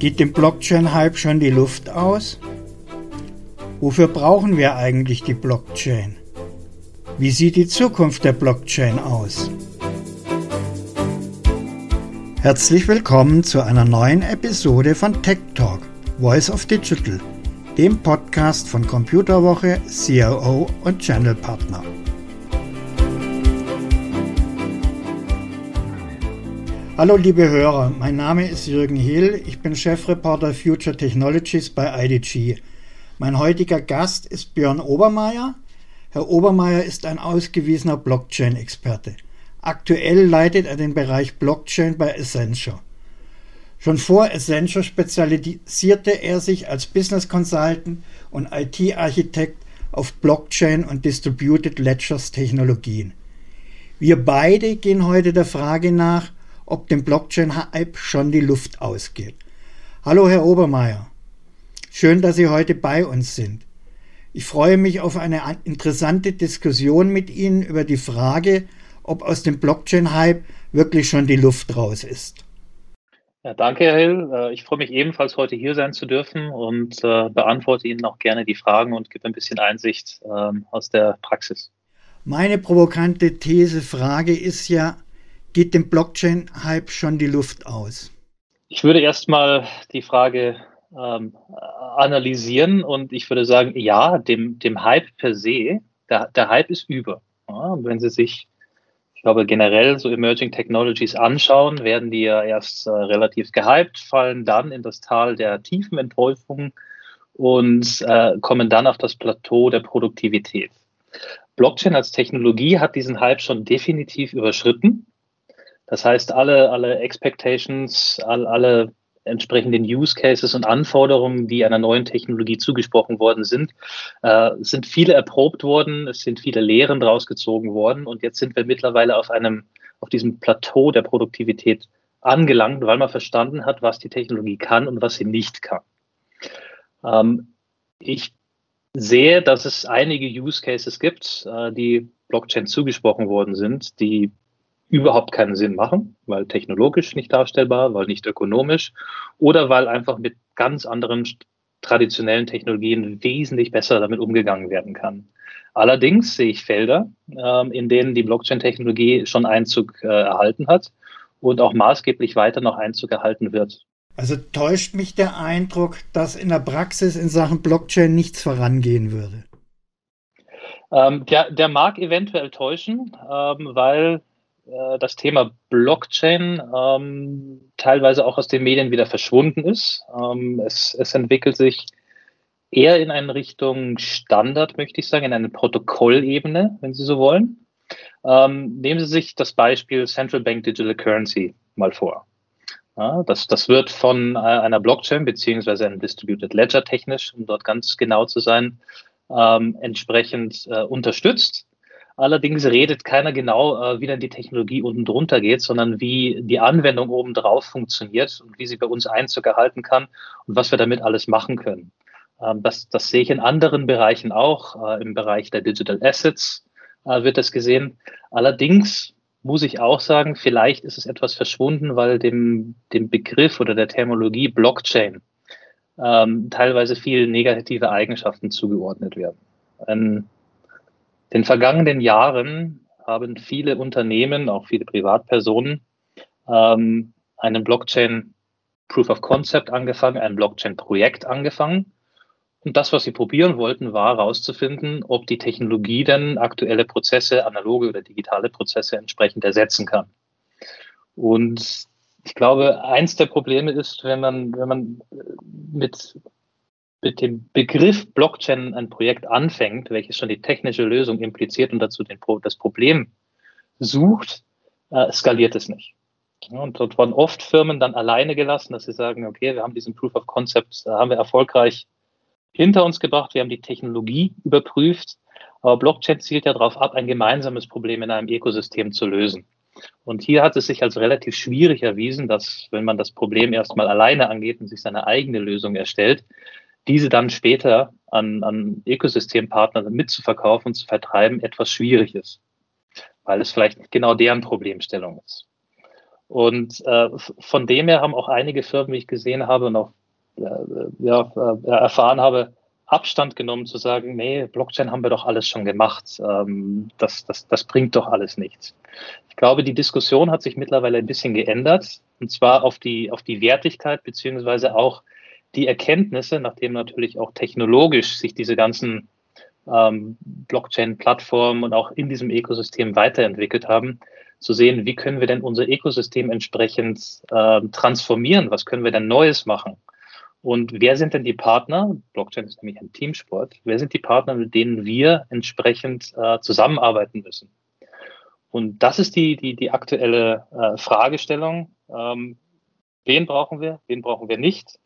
Geht dem Blockchain-Hype schon die Luft aus? Wofür brauchen wir eigentlich die Blockchain? Wie sieht die Zukunft der Blockchain aus? Herzlich willkommen zu einer neuen Episode von Tech Talk, Voice of Digital, dem Podcast von Computerwoche, CRO und Channel Partner. Hallo liebe Hörer, mein Name ist Jürgen Hill, ich bin Chefreporter Future Technologies bei IDG. Mein heutiger Gast ist Björn Obermeier. Herr Obermeier ist ein ausgewiesener Blockchain-Experte. Aktuell leitet er den Bereich Blockchain bei Accenture. Schon vor Accenture spezialisierte er sich als Business Consultant und IT-Architekt auf Blockchain und Distributed Ledgers Technologien. Wir beide gehen heute der Frage nach, ob dem Blockchain-Hype schon die Luft ausgeht. Hallo, Herr Obermeier. Schön, dass Sie heute bei uns sind. Ich freue mich auf eine interessante Diskussion mit Ihnen über die Frage, ob aus dem Blockchain-Hype wirklich schon die Luft raus ist. Ja, danke, Herr Hill. Äh, ich freue mich ebenfalls, heute hier sein zu dürfen und äh, beantworte Ihnen auch gerne die Fragen und gebe ein bisschen Einsicht ähm, aus der Praxis. Meine provokante These, Frage ist ja, geht dem Blockchain-Hype schon die Luft aus? Ich würde erstmal die Frage ähm, analysieren und ich würde sagen, ja, dem, dem Hype per se, der, der Hype ist über. Ja, wenn Sie sich, ich glaube, generell so Emerging Technologies anschauen, werden die ja erst äh, relativ gehypt, fallen dann in das Tal der tiefen Enttäuschung und äh, kommen dann auf das Plateau der Produktivität. Blockchain als Technologie hat diesen Hype schon definitiv überschritten. Das heißt, alle, alle Expectations, all, alle entsprechenden Use Cases und Anforderungen, die einer neuen Technologie zugesprochen worden sind, äh, sind viele erprobt worden, es sind viele Lehren daraus gezogen worden und jetzt sind wir mittlerweile auf einem, auf diesem Plateau der Produktivität angelangt, weil man verstanden hat, was die Technologie kann und was sie nicht kann. Ähm, ich sehe, dass es einige Use Cases gibt, äh, die Blockchain zugesprochen worden sind, die überhaupt keinen Sinn machen, weil technologisch nicht darstellbar, weil nicht ökonomisch oder weil einfach mit ganz anderen traditionellen Technologien wesentlich besser damit umgegangen werden kann. Allerdings sehe ich Felder, ähm, in denen die Blockchain-Technologie schon Einzug äh, erhalten hat und auch maßgeblich weiter noch Einzug erhalten wird. Also täuscht mich der Eindruck, dass in der Praxis in Sachen Blockchain nichts vorangehen würde? Ähm, der, der mag eventuell täuschen, ähm, weil äh, das Thema Blockchain ähm, teilweise auch aus den Medien wieder verschwunden ist. Ähm, es, es entwickelt sich eher in eine Richtung Standard, möchte ich sagen, in eine Protokollebene, wenn Sie so wollen. Ähm, nehmen Sie sich das Beispiel Central Bank Digital Currency mal vor. Ja, das, das wird von äh, einer Blockchain beziehungsweise einem Distributed Ledger technisch, um dort ganz genau zu sein, ähm, entsprechend äh, unterstützt. Allerdings redet keiner genau, äh, wie dann die Technologie unten drunter geht, sondern wie die Anwendung oben drauf funktioniert und wie sie bei uns Einzug erhalten kann und was wir damit alles machen können. Ähm, das, das sehe ich in anderen Bereichen auch. Äh, Im Bereich der Digital Assets äh, wird das gesehen. Allerdings muss ich auch sagen, vielleicht ist es etwas verschwunden, weil dem, dem Begriff oder der Terminologie Blockchain ähm, teilweise viel negative Eigenschaften zugeordnet werden. Ein den vergangenen Jahren haben viele Unternehmen, auch viele Privatpersonen, ähm, einen Blockchain Proof of Concept angefangen, ein Blockchain-Projekt angefangen. Und das, was sie probieren wollten, war herauszufinden, ob die Technologie denn aktuelle Prozesse, analoge oder digitale Prozesse entsprechend ersetzen kann. Und ich glaube, eins der Probleme ist, wenn man, wenn man mit mit dem Begriff Blockchain ein Projekt anfängt, welches schon die technische Lösung impliziert und dazu den, das Problem sucht, äh, skaliert es nicht. Und dort wurden oft Firmen dann alleine gelassen, dass sie sagen, okay, wir haben diesen Proof of Concept, da haben wir erfolgreich hinter uns gebracht, wir haben die Technologie überprüft, aber Blockchain zielt ja darauf ab, ein gemeinsames Problem in einem Ökosystem zu lösen. Und hier hat es sich als relativ schwierig erwiesen, dass wenn man das Problem erstmal alleine angeht und sich seine eigene Lösung erstellt, diese dann später an, an Ökosystempartner mitzuverkaufen und zu vertreiben, etwas schwierig ist, weil es vielleicht genau deren Problemstellung ist. Und äh, von dem her haben auch einige Firmen, wie ich gesehen habe und auch äh, ja, äh, erfahren habe, Abstand genommen zu sagen, nee, Blockchain haben wir doch alles schon gemacht. Ähm, das, das, das bringt doch alles nichts. Ich glaube, die Diskussion hat sich mittlerweile ein bisschen geändert und zwar auf die, auf die Wertigkeit beziehungsweise auch die Erkenntnisse, nachdem natürlich auch technologisch sich diese ganzen ähm, Blockchain-Plattformen und auch in diesem Ökosystem weiterentwickelt haben, zu sehen, wie können wir denn unser Ökosystem entsprechend äh, transformieren, was können wir denn Neues machen. Und wer sind denn die Partner? Blockchain ist nämlich ein Teamsport. Wer sind die Partner, mit denen wir entsprechend äh, zusammenarbeiten müssen? Und das ist die, die, die aktuelle äh, Fragestellung. Ähm, wen brauchen wir? Wen brauchen wir nicht?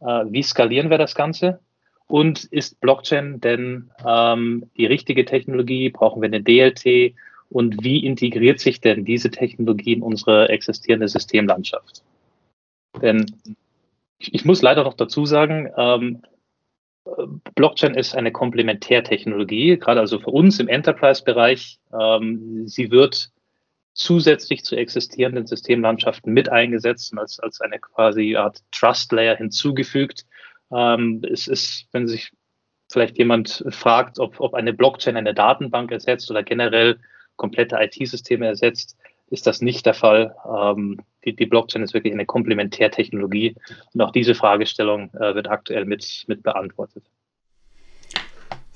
Äh, wie skalieren wir das Ganze? Und ist Blockchain denn ähm, die richtige Technologie? Brauchen wir eine DLT? Und wie integriert sich denn diese Technologie in unsere existierende Systemlandschaft? Denn ich, muss leider noch dazu sagen, ähm, Blockchain ist eine Komplementärtechnologie, gerade also für uns im Enterprise-Bereich. Ähm, sie wird zusätzlich zu existierenden Systemlandschaften mit eingesetzt und als, als eine quasi Art Trust-Layer hinzugefügt. Ähm, es ist, wenn sich vielleicht jemand fragt, ob, ob eine Blockchain eine Datenbank ersetzt oder generell komplette IT-Systeme ersetzt, ist das nicht der Fall. Ähm, die, die, Blockchain ist wirklich eine Komplementärtechnologie und auch diese Fragestellung äh, wird aktuell mit, mit beantwortet.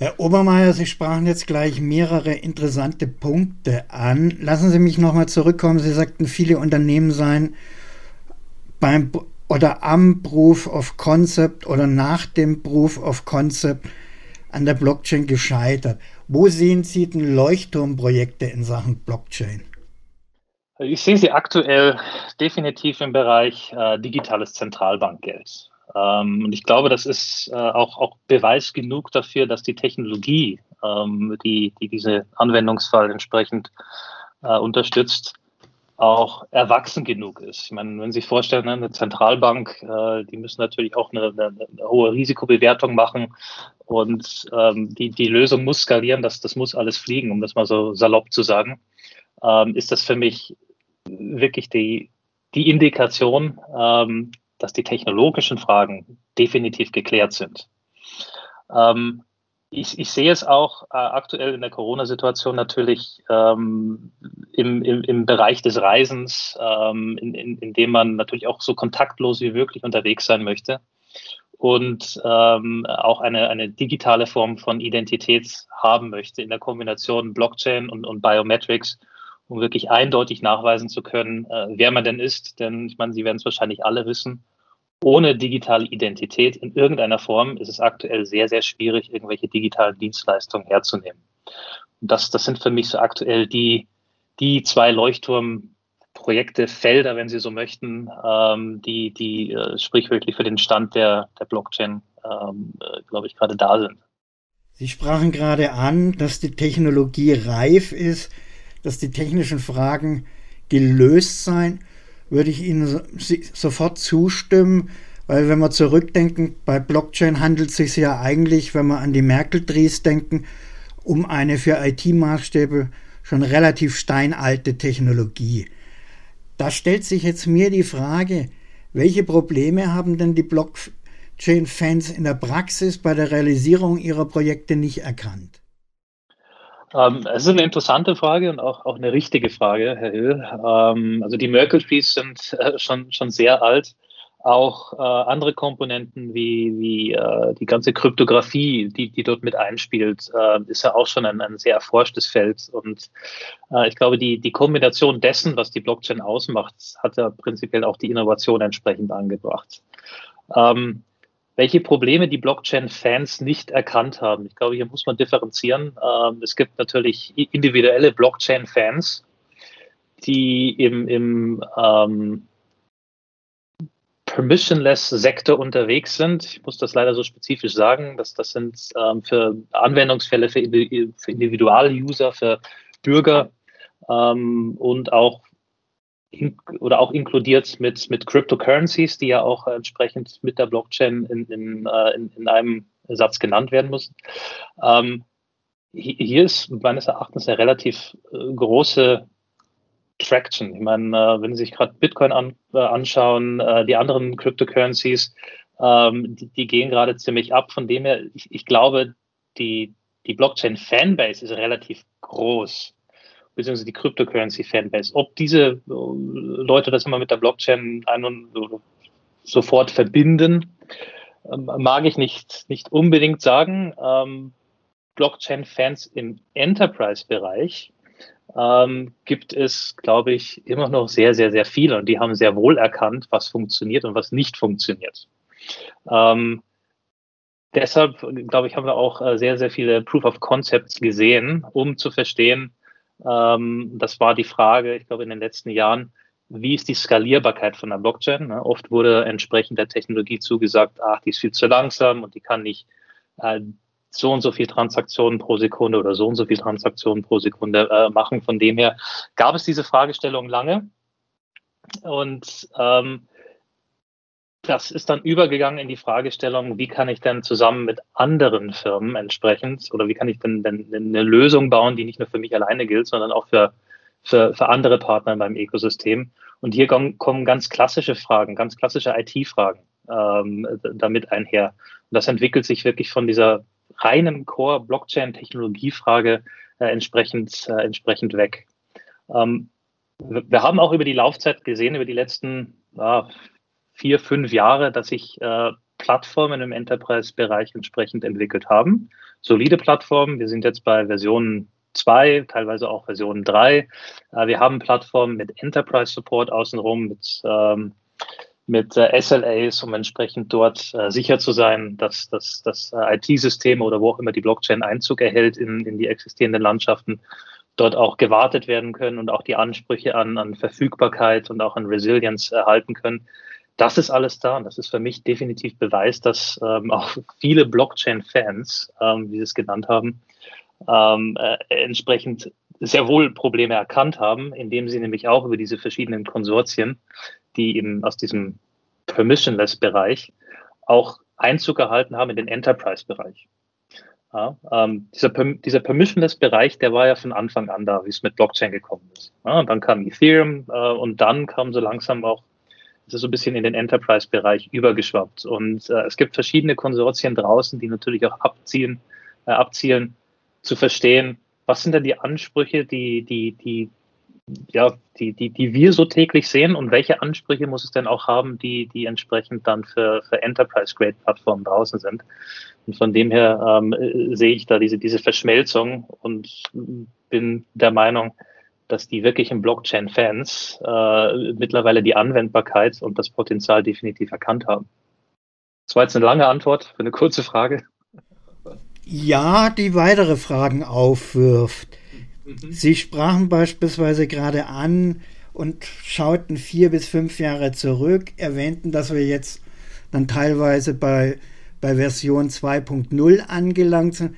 Herr Obermeier, Sie sprachen jetzt gleich mehrere interessante Punkte an. Lassen Sie mich nochmal zurückkommen. Sie sagten, viele Unternehmen seien beim oder am Proof of Concept oder nach dem Proof of Concept an der Blockchain gescheitert. Wo sehen Sie denn Leuchtturmprojekte in Sachen Blockchain? Ich sehe sie aktuell definitiv im Bereich äh, digitales Zentralbankgeld. Ähm, und ich glaube, das ist äh, auch, auch Beweis genug dafür, dass die Technologie, ähm, die, die diese Anwendungsfall entsprechend äh, unterstützt, auch erwachsen genug ist. Ich meine, wenn Sie sich vorstellen, ne, eine Zentralbank, äh, die müssen natürlich auch eine, eine, eine hohe Risikobewertung machen und ähm, die, die Lösung muss skalieren, das, das muss alles fliegen, um das mal so salopp zu sagen. Ähm, ist das für mich wirklich die, die Indikation, ähm, dass die technologischen Fragen definitiv geklärt sind. Ähm, ich, ich, sehe es auch äh, aktuell in der Corona-Situation natürlich ähm, im, im, im, Bereich des Reisens, ähm, in, in, in, dem man natürlich auch so kontaktlos wie möglich unterwegs sein möchte und ähm, auch eine, eine digitale Form von Identität haben möchte in der Kombination Blockchain und, und Biometrics um wirklich eindeutig nachweisen zu können, äh, wer man denn ist. Denn ich meine, Sie werden es wahrscheinlich alle wissen, ohne digitale Identität in irgendeiner Form ist es aktuell sehr, sehr schwierig, irgendwelche digitalen Dienstleistungen herzunehmen. Und das, das sind für mich so aktuell die, die zwei Leuchtturmprojekte, Felder, wenn Sie so möchten, ähm, die, die äh, sprichwörtlich für den Stand der, der Blockchain, ähm, äh, glaube ich, gerade da sind. Sie sprachen gerade an, dass die Technologie reif ist dass die technischen Fragen gelöst seien, würde ich Ihnen sofort zustimmen, weil wenn wir zurückdenken, bei Blockchain handelt es sich ja eigentlich, wenn wir an die Merkel-Dries denken, um eine für IT-Maßstäbe schon relativ steinalte Technologie. Da stellt sich jetzt mir die Frage, welche Probleme haben denn die Blockchain-Fans in der Praxis bei der Realisierung ihrer Projekte nicht erkannt? Ähm, es ist eine interessante Frage und auch, auch eine richtige Frage, Herr Hill. Ähm, also die Merkle-Trees sind äh, schon, schon sehr alt. Auch äh, andere Komponenten wie, wie äh, die ganze Kryptographie, die, die dort mit einspielt, äh, ist ja auch schon ein, ein sehr erforschtes Feld. Und äh, ich glaube, die, die Kombination dessen, was die Blockchain ausmacht, hat ja prinzipiell auch die Innovation entsprechend angebracht. Ähm, welche Probleme die Blockchain-Fans nicht erkannt haben. Ich glaube, hier muss man differenzieren. Ähm, es gibt natürlich individuelle Blockchain-Fans, die im, im ähm, Permissionless-Sektor unterwegs sind. Ich muss das leider so spezifisch sagen, dass das sind ähm, für Anwendungsfälle für, Individual-User, für Bürger ähm, und auch oder auch inkludiert mit, mit Cryptocurrencies, die ja auch entsprechend mit der Blockchain in, in, äh, in, in einem Satz genannt werden müssen. Ähm, hier ist meines Erachtens eine relativ äh, große Traction. Ich meine, äh, wenn Sie sich gerade Bitcoin an, anschauen, die anderen Cryptocurrencies, ähm, die, die, gehen gerade ziemlich ab. Von dem her, ich, ich glaube, die, die Blockchain-Fanbase ist relativ groß, beziehungsweise die Cryptocurrency-Fanbase. Ob diese äh, Leute das immer mit der Blockchain ein und sofort verbinden, ähm, mag ich nicht, nicht unbedingt sagen. Ähm, Blockchain-Fans im Enterprise-Bereich ähm, gibt es, glaube ich, immer noch sehr, sehr, sehr viele und die haben sehr wohl erkannt, was funktioniert und was nicht funktioniert. Ähm, deshalb, glaube ich, haben wir auch äh, sehr, sehr viele Proof of Concepts gesehen, um zu verstehen, ähm, das war die Frage, ich glaube, in den letzten Jahren, wie ist die Skalierbarkeit von der Blockchain? Ne? Oft wurde entsprechend der Technologie zugesagt, ach, die ist viel zu langsam und die kann nicht äh, so und so viel Transaktionen pro Sekunde oder so und so viel Transaktionen pro Sekunde äh, machen. Von dem her gab es diese Fragestellung lange. Und ähm, das ist dann übergegangen in die Fragestellung, wie kann ich denn zusammen mit anderen Firmen entsprechend oder wie kann ich denn, denn eine Lösung bauen, die nicht nur für mich alleine gilt, sondern auch für, für, für andere Partner beim Ökosystem. Und hier kommen, ganz klassische Fragen, ganz klassische IT-Fragen ähm, damit einher. Und das entwickelt sich wirklich von dieser reinen Core-Blockchain-Technologiefrage äh, entsprechend, äh, entsprechend weg. Ähm, wir haben auch über die Laufzeit gesehen, über die letzten äh, vier, fünf Jahre, dass sich äh, Plattformen im Enterprise-Bereich entsprechend entwickelt haben. Solide Plattformen. Wir sind jetzt bei Version 2, teilweise auch Version 3. Äh, wir haben Plattformen mit Enterprise-Support außenrum, mit ähm, mit äh, SLAs, um entsprechend dort äh, sicher zu sein, dass, dass das äh, IT-System oder wo auch immer die Blockchain Einzug erhält in, in die existierenden Landschaften, dort auch gewartet werden können und auch die Ansprüche an, an Verfügbarkeit und auch an Resilience erhalten können. Das ist alles da und das ist für mich definitiv Beweis, dass ähm, auch viele Blockchain-Fans, ähm, wie Sie es genannt haben, ähm, äh, entsprechend sehr wohl Probleme erkannt haben, indem sie nämlich auch über diese verschiedenen Konsortien die eben aus diesem Permissionless-Bereich auch Einzug gehalten haben in den Enterprise-Bereich. Ja, ähm, dieser, dieser Permissionless-Bereich, der war ja von Anfang an da, wie es mit Blockchain gekommen ist. Ja, und dann kam Ethereum äh, und dann kam so langsam auch, so ein bisschen in den Enterprise-Bereich übergeschwappt. Und äh, es gibt verschiedene Konsortien draußen, die natürlich auch abzielen, äh, abzielen, zu verstehen, was sind denn die Ansprüche, die, die, die ja, die, die, die wir so täglich sehen und welche Ansprüche muss es denn auch haben, die, die entsprechend dann für, für Enterprise-Grade-Plattformen draußen sind. Und von dem her ähm, sehe ich da diese, diese Verschmelzung und bin der Meinung, dass die wirklichen Blockchain-Fans äh, mittlerweile die Anwendbarkeit und das Potenzial definitiv erkannt haben. Das war jetzt eine lange Antwort für eine kurze Frage. Ja, die weitere Fragen aufwirft. Mhm. Sie sprachen beispielsweise gerade an und schauten vier bis fünf Jahre zurück, erwähnten, dass wir jetzt dann teilweise bei, bei Version 2.0 angelangt sind.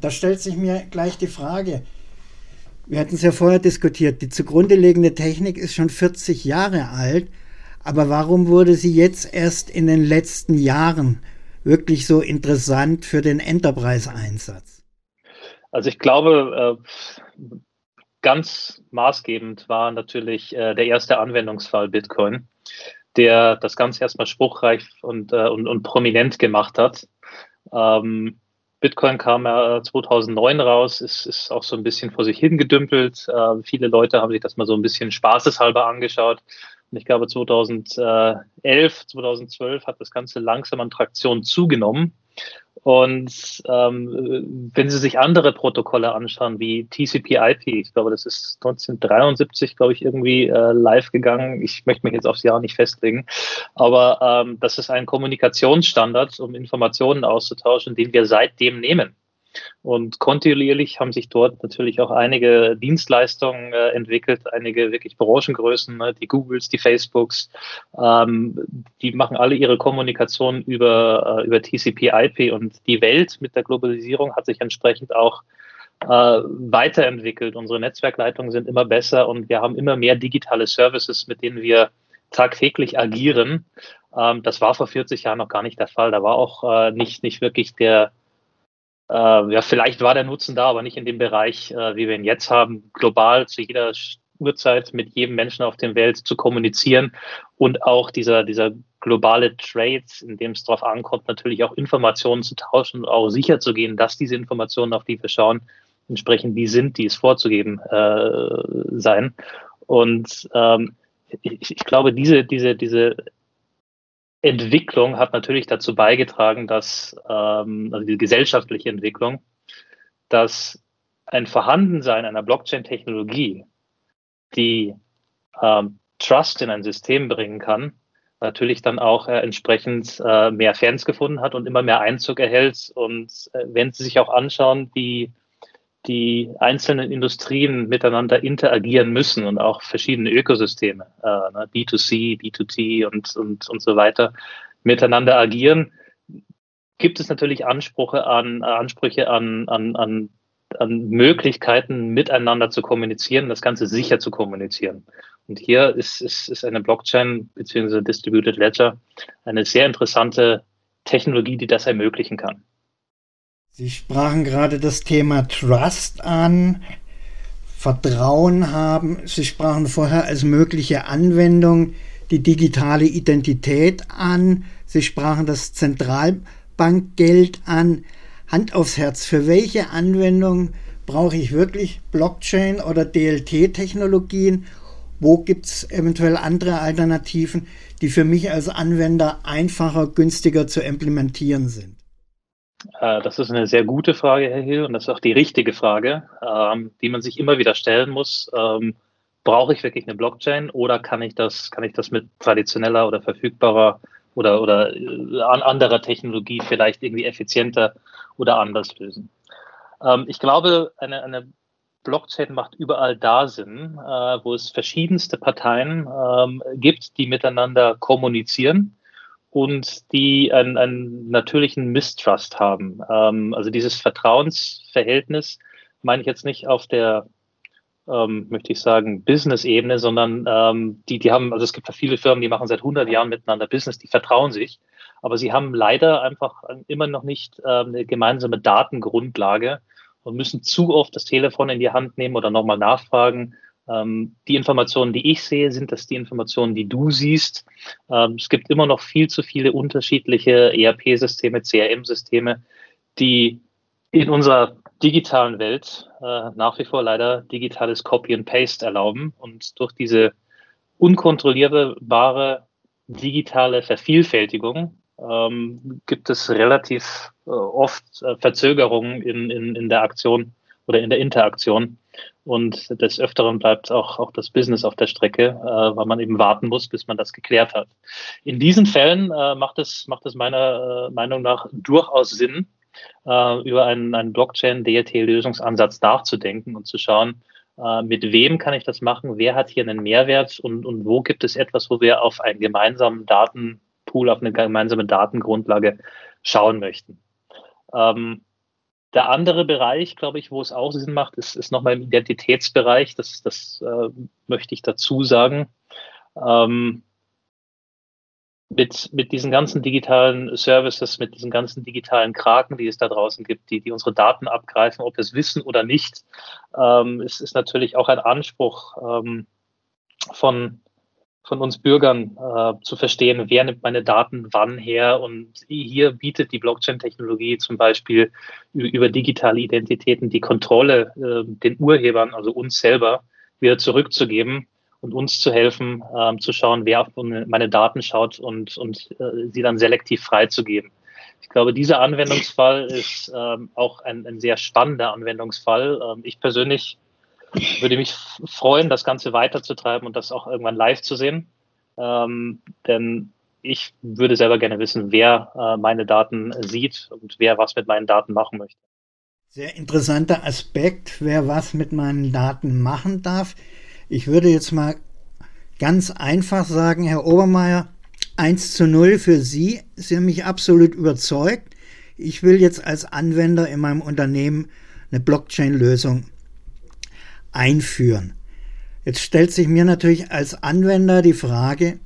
Da stellt sich mir gleich die Frage, wir hatten es ja vorher diskutiert, die zugrunde liegende Technik ist schon 40 Jahre alt, aber warum wurde sie jetzt erst in den letzten Jahren wirklich so interessant für den Enterprise-Einsatz? Also ich glaube, äh, ganz maßgebend war natürlich äh, der erste Anwendungsfall Bitcoin, der das Ganze erstmal spruchreich und, äh, und, und prominent gemacht hat. Ähm, Bitcoin kam ja 2009 raus, ist, ist auch so ein bisschen vor sich hingedümpelt. Äh, viele Leute haben sich das mal so ein bisschen spaßeshalber angeschaut. Und ich glaube, 2011, 2012 hat das Ganze langsam an Traktion zugenommen. Und ähm, wenn Sie sich andere Protokolle anschauen, wie TCP/IP, ich glaube, das ist 1973, glaube ich, irgendwie äh, live gegangen. Ich möchte mich jetzt aufs Jahr nicht festlegen, aber ähm, das ist ein Kommunikationsstandard, um Informationen auszutauschen, den wir seitdem nehmen. Und kontinuierlich haben sich dort natürlich auch einige Dienstleistungen äh, entwickelt, einige wirklich Branchengrößen, ne, die Googles, die Facebooks, ähm, die machen alle ihre Kommunikation über, äh, über TCP/IP und die Welt mit der Globalisierung hat sich entsprechend auch äh, weiterentwickelt. Unsere Netzwerkleitungen sind immer besser und wir haben immer mehr digitale Services, mit denen wir tagtäglich agieren. Ähm, das war vor 40 Jahren noch gar nicht der Fall. Da war auch äh, nicht, nicht wirklich der, äh, ja, vielleicht war der Nutzen da, aber nicht in dem Bereich, äh, wie wir ihn jetzt haben, global zu jeder Uhrzeit mit jedem Menschen auf der Welt zu kommunizieren und auch dieser, dieser globale Trades, in dem es darauf ankommt, natürlich auch Informationen zu tauschen und auch sicher zu gehen, dass diese Informationen, auf die wir schauen, entsprechend die sind, die es vorzugeben äh, sein. Und ähm, ich, ich glaube, diese, diese, diese Entwicklung hat natürlich dazu beigetragen, dass, ähm, also die gesellschaftliche Entwicklung, dass ein Vorhandensein einer Blockchain-Technologie, die ähm, Trust in ein System bringen kann, natürlich dann auch äh, entsprechend äh, mehr Fans gefunden hat und immer mehr Einzug erhält. Und äh, wenn Sie sich auch anschauen, wie die einzelnen Industrien miteinander interagieren müssen und auch verschiedene Ökosysteme, äh, ne, B2C, B2T und, und, und so weiter, miteinander agieren, gibt es natürlich Ansprüche an, Ansprüche an, an, an, an Möglichkeiten, miteinander zu kommunizieren, das Ganze sicher zu kommunizieren. Und hier ist, ist, ist eine Blockchain bzw. Distributed Ledger eine sehr interessante Technologie, die das ermöglichen kann. Sie sprachen gerade das Thema Trust an, Vertrauen haben. Sie sprachen vorher als mögliche Anwendung die digitale Identität an. Sie sprachen das Zentralbankgeld an. Hand aufs Herz, für welche Anwendung brauche ich wirklich Blockchain oder DLT-Technologien? Wo gibt es eventuell andere Alternativen, die für mich als Anwender einfacher, günstiger zu implementieren sind? Äh, das ist eine sehr gute Frage, Herr Hill, und das ist auch die richtige Frage, ähm, die man sich immer wieder stellen muss. Ähm, brauche ich wirklich eine Blockchain oder kann ich das, kann ich das mit traditioneller oder verfügbarer oder, oder äh, anderer Technologie vielleicht irgendwie effizienter oder anders lösen? Ähm, ich glaube, eine, eine Blockchain macht überall da Sinn, äh, wo es verschiedenste Parteien gibt, die miteinander kommunizieren und die einen, einen natürlichen Mistrust haben. Ähm, also dieses Vertrauensverhältnis meine ich jetzt nicht auf der, ähm, möchte ich sagen, Business-Ebene, sondern ähm, die, die haben, also es gibt ja viele Firmen, die machen seit 100 Jahren miteinander Business, die vertrauen sich, aber sie haben leider einfach immer noch nicht ähm, eine gemeinsame Datengrundlage und müssen zu oft das Telefon in die Hand nehmen oder nochmal nachfragen, die Informationen, die ich sehe, sind das die Informationen, die du siehst. Ähm, es gibt immer noch viel zu viele unterschiedliche ERP-Systeme, CRM-Systeme, die in unserer digitalen Welt äh, nach wie vor leider digitales Copy and Paste erlauben und durch diese unkontrollierbare digitale Vervielfältigung ähm, gibt es relativ äh, oft äh, Verzögerungen in, in, in der Aktion oder in der Interaktion. Und des Öfteren bleibt auch, auch das Business auf der Strecke, äh, weil man eben warten muss, bis man das geklärt hat. In diesen Fällen äh, macht, es, macht es meiner äh, Meinung nach durchaus Sinn, äh, über einen, einen Blockchain-DLT-Lösungsansatz nachzudenken und zu schauen, äh, mit wem kann ich das machen, wer hat hier einen Mehrwert und, und wo gibt es etwas, wo wir auf einen gemeinsamen Datenpool, auf eine gemeinsame Datengrundlage schauen möchten. Ähm, der andere Bereich, glaube ich, wo es auch Sinn macht, ist, ist nochmal im Identitätsbereich. Das, das äh, möchte ich dazu sagen. Ähm, mit, mit diesen ganzen digitalen Services, mit diesen ganzen digitalen Kraken, die es da draußen gibt, die, die unsere Daten abgreifen, ob wir es wissen oder nicht, ähm, ist, ist natürlich auch ein Anspruch ähm, von, von uns Bürgern äh, zu verstehen, wer nimmt meine Daten wann her. Und hier bietet die Blockchain-Technologie zum Beispiel über digitale Identitäten die Kontrolle äh, den Urhebern, also uns selber, wieder zurückzugeben und uns zu helfen, äh, zu schauen, wer auf meine Daten schaut und, und äh, sie dann selektiv freizugeben. Ich glaube, dieser Anwendungsfall ist ähm, auch ein, ein sehr spannender Anwendungsfall. Ähm, ich persönlich würde mich freuen, das Ganze weiterzutreiben und das auch irgendwann live zu sehen. Ähm, denn ich würde selber gerne wissen, wer äh, meine Daten sieht und wer was mit meinen Daten machen möchte. Sehr interessanter Aspekt, wer was mit meinen Daten machen darf. Ich würde jetzt mal ganz einfach sagen, Herr Obermeier, 1 zu 0 für Sie. Sie haben mich absolut überzeugt. Ich will jetzt als Anwender in meinem Unternehmen eine Blockchain-Lösung einführen. Jetzt stellt sich mir natürlich als Anwender die Frage,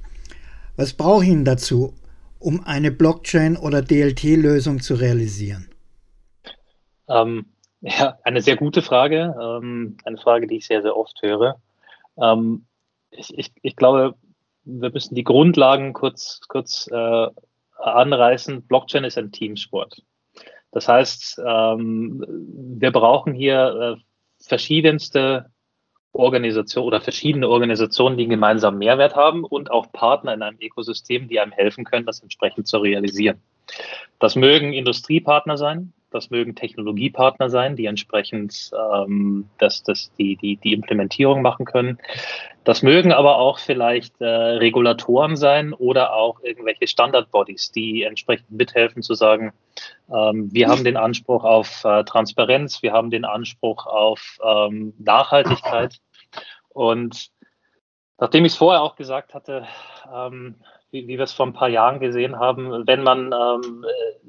was brauche ich denn dazu, um eine Blockchain- oder DLT-Lösung zu realisieren? Ähm, ja, eine sehr gute Frage. Ähm, eine Frage, die ich sehr, sehr oft höre. Ähm, ich, ich, ich glaube, wir müssen die Grundlagen kurz, kurz äh, anreißen. Blockchain ist ein Teamsport. Das heißt, ähm, wir brauchen hier äh, verschiedenste Organisationen oder verschiedene Organisationen, die einen gemeinsamen Mehrwert haben und auch Partner in einem Ökosystem, die einem helfen können, das entsprechend zu realisieren. Das mögen Industriepartner sein, das mögen Technologiepartner sein, die entsprechend ähm, das, das, die, die, die Implementierung machen können. Das mögen aber auch vielleicht äh, Regulatoren sein oder auch irgendwelche Standardbodies, die entsprechend mithelfen zu sagen, ähm, wir haben den Anspruch auf äh, Transparenz, wir haben den Anspruch auf ähm, Nachhaltigkeit. Und nachdem ich es vorher auch gesagt hatte, ähm, wie, wie wir es vor ein paar Jahren gesehen haben, wenn man ähm,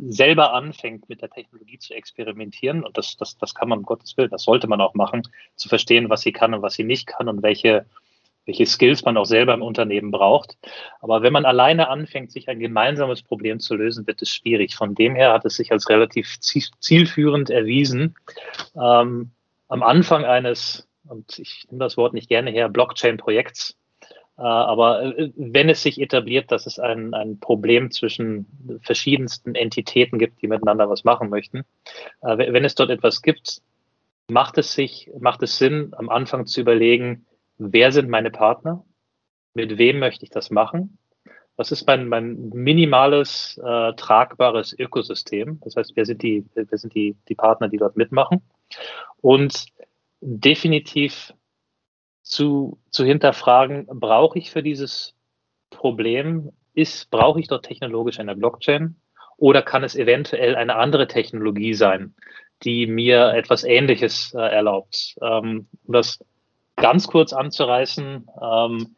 selber anfängt, mit der Technologie zu experimentieren, und das, das, das kann man um Gottes Willen, das sollte man auch machen, zu verstehen, was sie kann und was sie nicht kann und welche, welche Skills man auch selber im Unternehmen braucht. Aber wenn man alleine anfängt, sich ein gemeinsames Problem zu lösen, wird es schwierig. Von dem her hat es sich als relativ zielführend erwiesen, ähm, am Anfang eines, und ich nehme das Wort nicht gerne her, Blockchain-Projekts, aber äh, wenn es sich etabliert, dass es ein, ein Problem zwischen verschiedensten Entitäten gibt, die miteinander was machen möchten, äh, wenn es dort etwas gibt, macht es sich, macht es Sinn, am Anfang zu überlegen, wer sind meine Partner? Mit wem möchte ich das machen? Was ist mein, mein minimales, äh, tragbares Ökosystem? Das heißt, wer sind die, wer sind die, die Partner, die dort mitmachen? Und definitiv zu, zu hinterfragen, brauche ich für dieses Problem, ist, brauche ich dort technologisch eine Blockchain oder kann es eventuell eine andere Technologie sein, die mir etwas Ähnliches äh, erlaubt? Ähm, um das ganz kurz anzureißen, ähm,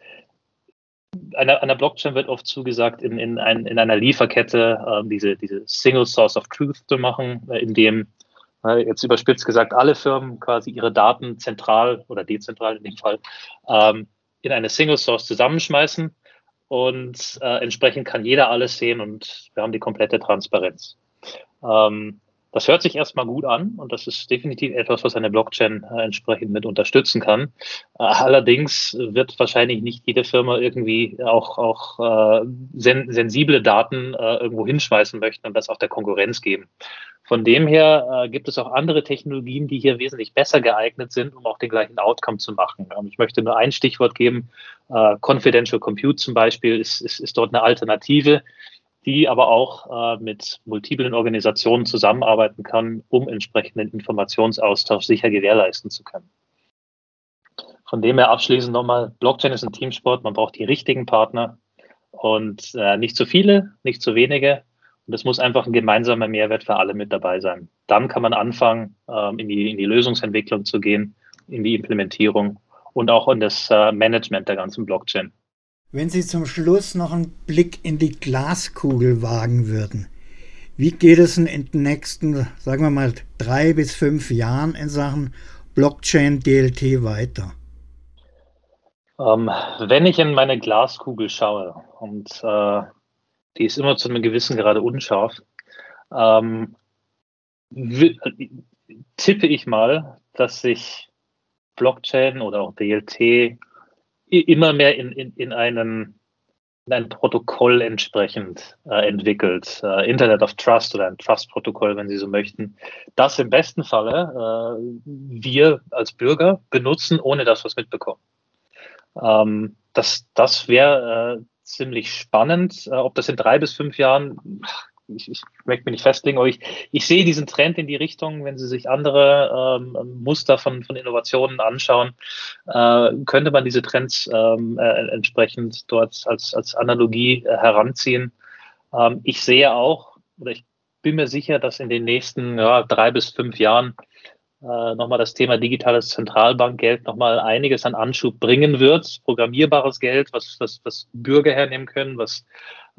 einer, einer Blockchain wird oft zugesagt, in, in, ein, in einer Lieferkette äh, diese, diese Single Source of Truth zu machen, äh, in dem jetzt überspitzt gesagt, alle Firmen quasi ihre Daten zentral oder dezentral in dem Fall ähm, in eine Single Source zusammenschmeißen und äh, entsprechend kann jeder alles sehen und wir haben die komplette Transparenz. Ähm, das hört sich erstmal gut an und das ist definitiv etwas, was eine Blockchain äh, entsprechend mit unterstützen kann. Äh, allerdings wird wahrscheinlich nicht jede Firma irgendwie auch, auch äh, sen sensible Daten äh, irgendwo hinschmeißen möchten und das auch der Konkurrenz geben. Von dem her äh, gibt es auch andere Technologien, die hier wesentlich besser geeignet sind, um auch den gleichen Outcome zu machen. Und ich möchte nur ein Stichwort geben. Äh, Confidential Compute zum Beispiel ist, ist, ist dort eine Alternative die aber auch äh, mit multiplen Organisationen zusammenarbeiten kann, um entsprechenden Informationsaustausch sicher gewährleisten zu können. Von dem her abschließend nochmal, Blockchain ist ein Teamsport, man braucht die richtigen Partner und äh, nicht zu viele, nicht zu wenige. Und es muss einfach ein gemeinsamer Mehrwert für alle mit dabei sein. Dann kann man anfangen, ähm, in, die, in die Lösungsentwicklung zu gehen, in die Implementierung und auch in das äh, Management der ganzen Blockchain. Wenn Sie zum Schluss noch einen Blick in die Glaskugel wagen würden, wie geht es in den nächsten, sagen wir mal, drei bis fünf Jahren in Sachen Blockchain DLT weiter? Ähm, wenn ich in meine Glaskugel schaue, und äh, die ist immer zu einem gewissen Grade unscharf, ähm, tippe ich mal, dass sich Blockchain oder auch DLT immer mehr in, in, in einem in ein Protokoll entsprechend äh, entwickelt. Äh, Internet of Trust oder ein Trust-Protokoll, wenn Sie so möchten. Das im besten Falle äh, wir als Bürger benutzen, ohne dass wir es mitbekommen. Ähm, das das wäre äh, ziemlich spannend. Äh, ob das in drei bis fünf Jahren, ich, ich möchte mich nicht festlegen, aber ich, ich sehe diesen Trend in die Richtung, wenn Sie sich andere ähm, Muster von, von Innovationen anschauen, äh, könnte man diese Trends ähm, äh, entsprechend dort als, als Analogie äh, heranziehen. Ähm, ich sehe auch, oder ich bin mir sicher, dass in den nächsten ja, drei bis fünf Jahren äh, nochmal das Thema digitales Zentralbankgeld nochmal einiges an Anschub bringen wird. Programmierbares Geld, was, was, was Bürger hernehmen können, was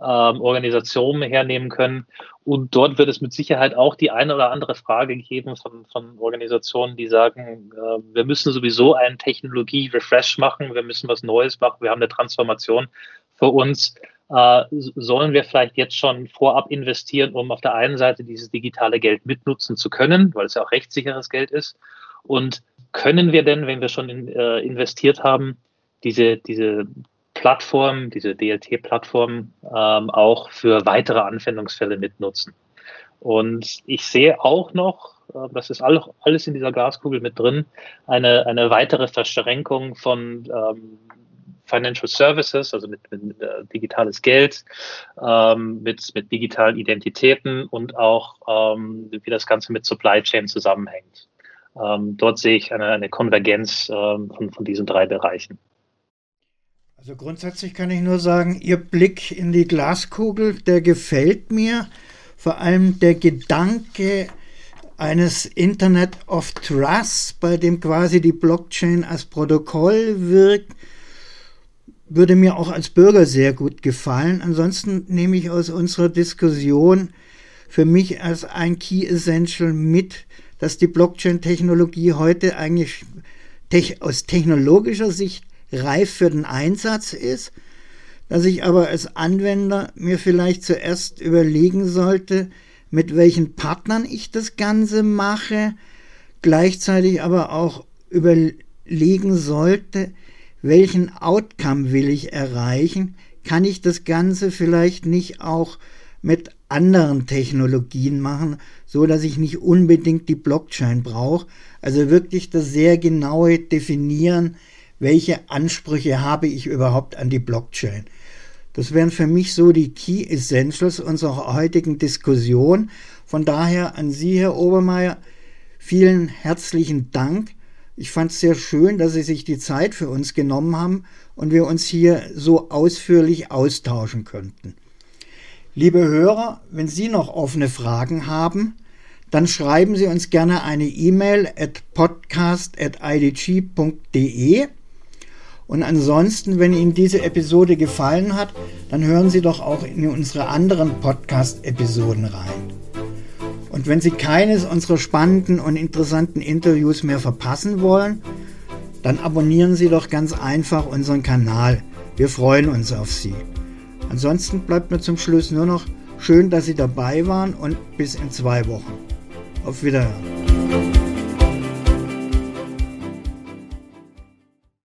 ähm, Organisationen hernehmen können. Und dort wird es mit Sicherheit auch die eine oder andere Frage geben von, von Organisationen, die sagen, äh, wir müssen sowieso einen Technologie-Refresh machen, wir müssen was Neues machen, wir haben eine Transformation für uns. Äh, sollen wir vielleicht jetzt schon vorab investieren, um auf der einen Seite dieses digitale Geld mitnutzen zu können, weil es ja auch rechtssicheres Geld ist? Und können wir denn, wenn wir schon in, äh, investiert haben, diese, diese Plattform, diese DLT-Plattform ähm, auch für weitere Anwendungsfälle mitnutzen. Und ich sehe auch noch, äh, das ist alles in dieser Glaskugel mit drin, eine, eine weitere Verschränkung von ähm, Financial Services, also mit, mit, äh, digitales Geld, ähm, mit, mit digitalen Identitäten und auch ähm, wie das Ganze mit Supply Chain zusammenhängt. Ähm, dort sehe ich eine, eine Konvergenz ähm, von, von diesen drei Bereichen. Also grundsätzlich kann ich nur sagen, Ihr Blick in die Glaskugel, der gefällt mir. Vor allem der Gedanke eines Internet of Trust, bei dem quasi die Blockchain als Protokoll wirkt, würde mir auch als Bürger sehr gut gefallen. Ansonsten nehme ich aus unserer Diskussion für mich als ein Key Essential mit, dass die Blockchain-Technologie heute eigentlich aus technologischer Sicht reif für den Einsatz ist, dass ich aber als Anwender mir vielleicht zuerst überlegen sollte, mit welchen Partnern ich das Ganze mache, gleichzeitig aber auch überlegen sollte, welchen Outcome will ich erreichen? Kann ich das Ganze vielleicht nicht auch mit anderen Technologien machen, so dass ich nicht unbedingt die Blockchain brauche? Also wirklich das sehr genaue definieren, welche Ansprüche habe ich überhaupt an die Blockchain. Das wären für mich so die Key Essentials unserer heutigen Diskussion. Von daher an Sie, Herr Obermeier, vielen herzlichen Dank ich fand es sehr schön, dass Sie sich die Zeit für uns genommen haben und wir uns hier so ausführlich austauschen könnten. Liebe Hörer, wenn Sie noch offene Fragen haben, dann schreiben Sie uns gerne eine E-Mail at podcast.idg.de. Und ansonsten, wenn Ihnen diese Episode gefallen hat, dann hören Sie doch auch in unsere anderen Podcast-Episoden rein. Und wenn Sie keines unserer spannenden und interessanten Interviews mehr verpassen wollen, dann abonnieren Sie doch ganz einfach unseren Kanal. Wir freuen uns auf Sie. Ansonsten bleibt mir zum Schluss nur noch schön, dass Sie dabei waren und bis in zwei Wochen. Auf Wiederhören.